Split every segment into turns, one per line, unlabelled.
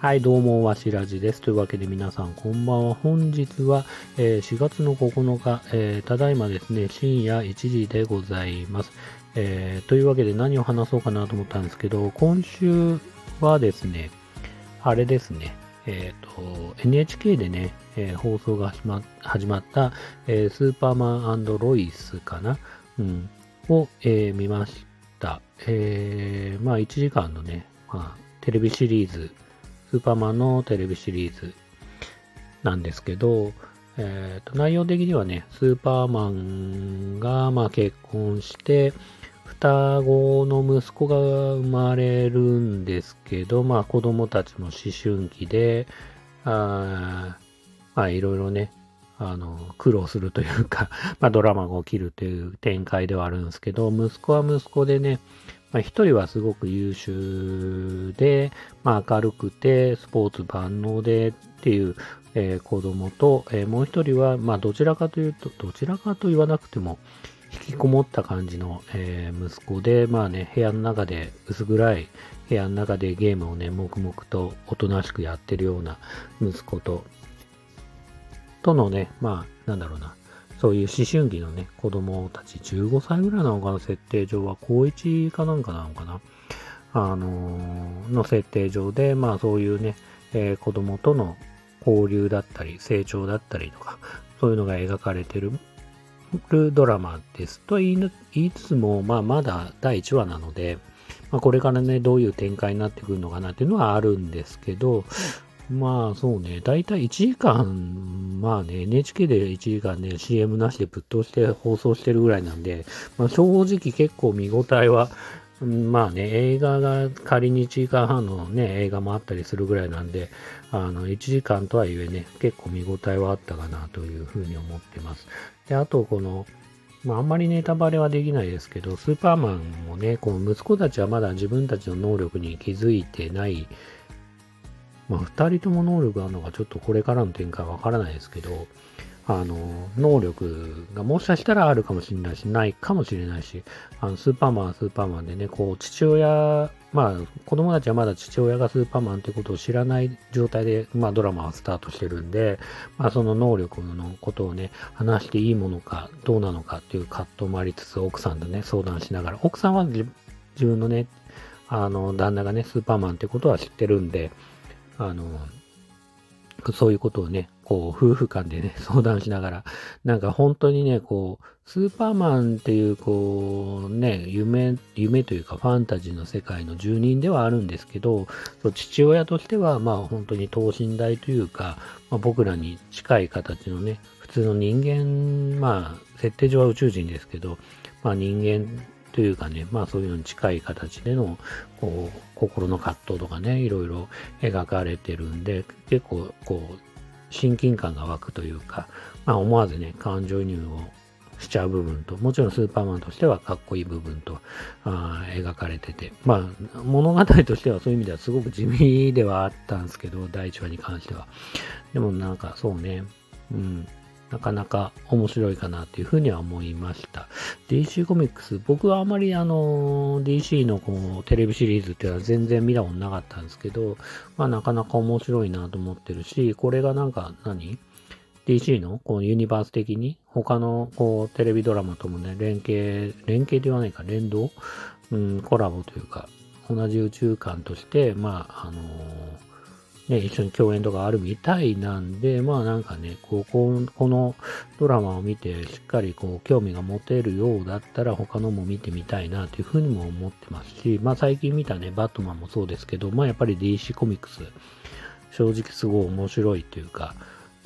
はい、どうも、わしらじです。というわけで皆さん、こんばんは。本日は、えー、4月の9日、えー、ただいまですね、深夜1時でございます。えー、というわけで何を話そうかなと思ったんですけど、今週はですね、あれですね、えっ、と、NHK でね、え放送が始ま始まった、えスーパーマンロイスかな、うん、を、え見ました。えまあ、1時間のね、まあ、テレビシリーズ、スーパーマンのテレビシリーズなんですけど、えー、と内容的にはね、スーパーマンがまあ結婚して、双子の息子が生まれるんですけど、まあ子供たちも思春期で、あまあいろいろね、あの、苦労するというか、まあドラマが起きるという展開ではあるんですけど、息子は息子でね、まあ、一人はすごく優秀で、まあ、明るくて、スポーツ万能でっていう、えー、子供と、えー、もう一人は、まあ、どちらかというと、どちらかと言わなくても、引きこもった感じの、えー、息子で、まあね、部屋の中で、薄暗い部屋の中でゲームをね、黙々とおとなしくやってるような息子と、とのね、まあ、なんだろうな、そういう思春期のね、子供たち、15歳ぐらいなのかな、設定上は、高1かなんかなのかな、あのー、の設定上で、まあそういうね、えー、子供との交流だったり、成長だったりとか、そういうのが描かれてるドラマですと言いつつも、まあまだ第1話なので、まあ、これからね、どういう展開になってくるのかなっていうのはあるんですけど、まあそうね、だいたい1時間、まあね、NHK で1時間ね、CM なしでぶっ通して放送してるぐらいなんで、まあ正直結構見応えは、まあね、映画が仮に1時間半のね、映画もあったりするぐらいなんで、あの、1時間とはいえね、結構見応えはあったかなというふうに思ってます。で、あとこの、まあ、あんまりネタバレはできないですけど、スーパーマンもね、この息子たちはまだ自分たちの能力に気づいてないまあ、2人とも能力があるのかちょっとこれからの展開わからないですけど、あの、能力がもしかしたらあるかもしれないし、ないかもしれないし、あの、スーパーマンはスーパーマンでね、こう、父親、まあ、子供たちはまだ父親がスーパーマンってことを知らない状態で、まあ、ドラマはスタートしてるんで、まあ、その能力のことをね、話していいものか、どうなのかっていう葛藤もありつつ、奥さんとね、相談しながら、奥さんは自分のね、あの、旦那がね、スーパーマンってことは知ってるんで、あの、そういうことをね、こう、夫婦間でね、相談しながら、なんか本当にね、こう、スーパーマンっていう、こう、ね、夢、夢というかファンタジーの世界の住人ではあるんですけど、父親としては、まあ本当に等身大というか、まあ、僕らに近い形のね、普通の人間、まあ、設定上は宇宙人ですけど、まあ人間というかね、まあそういうのに近い形での、こう、心の葛藤とかね、いろいろ描かれてるんで、結構、こう、親近感が湧くというか、まあ思わずね、感情移入をしちゃう部分と、もちろんスーパーマンとしてはかっこいい部分とあ描かれてて、まあ物語としてはそういう意味ではすごく地味ではあったんですけど、第1話に関しては。でもなんかそうね、うん、なかなか面白いかなっていうふうには思いました。DC コミックス、僕はあまりあの、DC のこのテレビシリーズっていうのは全然見たことなかったんですけど、まあなかなか面白いなと思ってるし、これがなんか何？DC のこのユニバース的に他のこうテレビドラマともね、連携、連携ではないか、連動？うん、コラボというか、同じ宇宙観として、まあ、あのーね、一緒に共演とかあるみたいなんで、まあなんかね、こう、ここのドラマを見てしっかりこう、興味が持てるようだったら他のも見てみたいなというふうにも思ってますし、まあ最近見たね、バットマンもそうですけど、まあやっぱり DC コミックス、正直すごい面白いというか、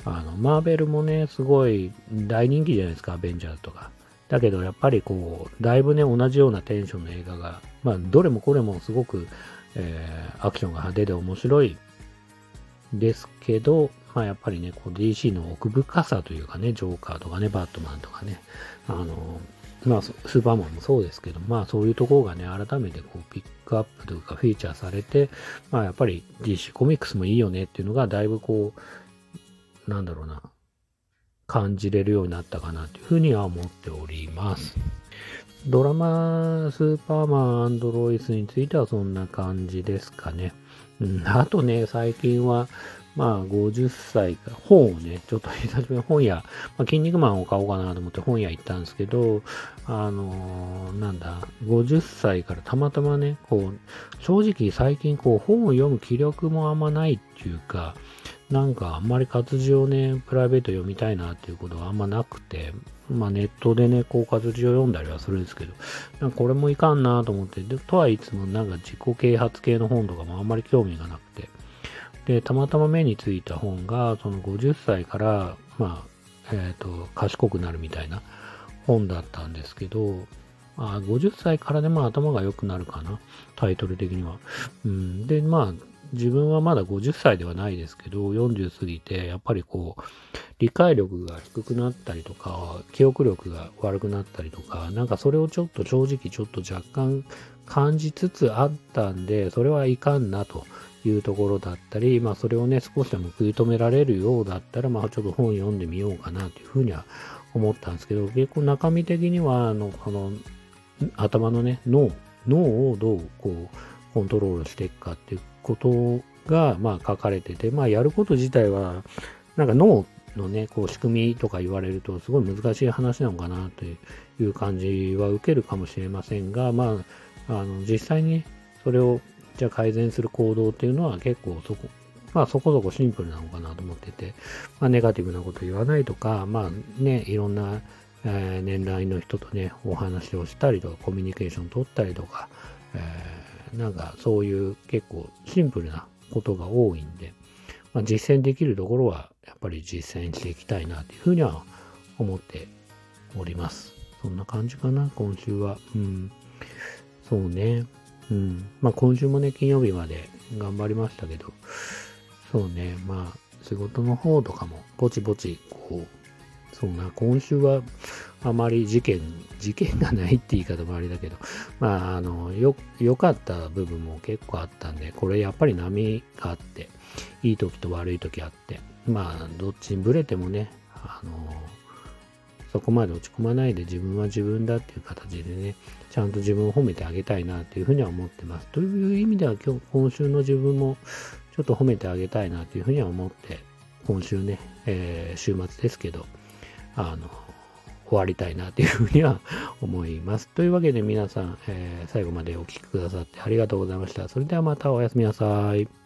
あの、マーベルもね、すごい大人気じゃないですか、アベンジャーズとか。だけどやっぱりこう、だいぶね、同じようなテンションの映画が、まあどれもこれもすごく、えー、アクションが派手で面白いですけど、まあやっぱりね、こう DC の奥深さというかね、ジョーカーとかね、バットマンとかね、あの、まあスーパーマンもそうですけど、まあそういうところがね、改めてこうピックアップというかフィーチャーされて、まあやっぱり DC コミックスもいいよねっていうのがだいぶこう、なんだろうな、感じれるようになったかなというふうには思っております。ドラマスーパーマンロイスについてはそんな感じですかね。うん、あとね、最近は、まあ、50歳か、本をね、ちょっと久しぶりに本屋、まあ、筋肉マンを買おうかなと思って本屋行ったんですけど、あのー、なんだ、50歳からたまたまね、こう、正直最近こう、本を読む気力もあんまないっていうか、なんかあんまり活字をね、プライベート読みたいなっていうことがあんまなくて、まあネットでね、こう活字を読んだりはするんですけど、なんかこれもいかんなと思って、で、とはいつもなんか自己啓発系の本とかもあんまり興味がなくて、で、たまたま目についた本が、その50歳から、まあ、えっ、ー、と、賢くなるみたいな本だったんですけど、あ、50歳からでも頭が良くなるかな、タイトル的には。うん、で、まあ、自分はまだ50歳ではないですけど、40過ぎて、やっぱりこう、理解力が低くなったりとか、記憶力が悪くなったりとか、なんかそれをちょっと正直ちょっと若干感じつつあったんで、それはいかんなというところだったり、まあそれをね、少しでも食い止められるようだったら、まあちょっと本読んでみようかなというふうには思ったんですけど、結構中身的には、あの、この頭のね、脳、脳をどうこうコントロールしていくかっていうことが、まあ書かれてて、まあやること自体は、なんか脳のね、こう仕組みとか言われるとすごい難しい話なのかなという感じは受けるかもしれませんが、まあ、あの実際にそれをじゃあ改善する行動っていうのは結構そこ、まあそこそこシンプルなのかなと思ってて、まあネガティブなこと言わないとか、まあね、いろんな、えー、年代の人とね、お話をしたりとか、コミュニケーション取ったりとか、えー、なんかそういう結構シンプルなことが多いんで、まあ、実践できるところはやっぱり実践していきたいなというふうには思っております。そんな感じかな、今週は。うん。そうね。うん。まあ今週もね、金曜日まで頑張りましたけど、そうね、まあ仕事の方とかもぼちぼち、こう、そうな、今週はあまり事件、事件がないって言い方もあれだけど、まあ、あの、よ、良かった部分も結構あったんで、これやっぱり波があって、いい時と悪い時あって、まあ、どっちにブレてもね、あの、そこまで落ち込まないで自分は自分だっていう形でね、ちゃんと自分を褒めてあげたいなというふうには思ってます。という意味では今日、今週の自分もちょっと褒めてあげたいなというふうには思って、今週ね、えー、週末ですけど、あの、終わりたいなというふうには思います。というわけで皆さん、えー、最後までお聴きくださってありがとうございました。それではまたおやすみなさい。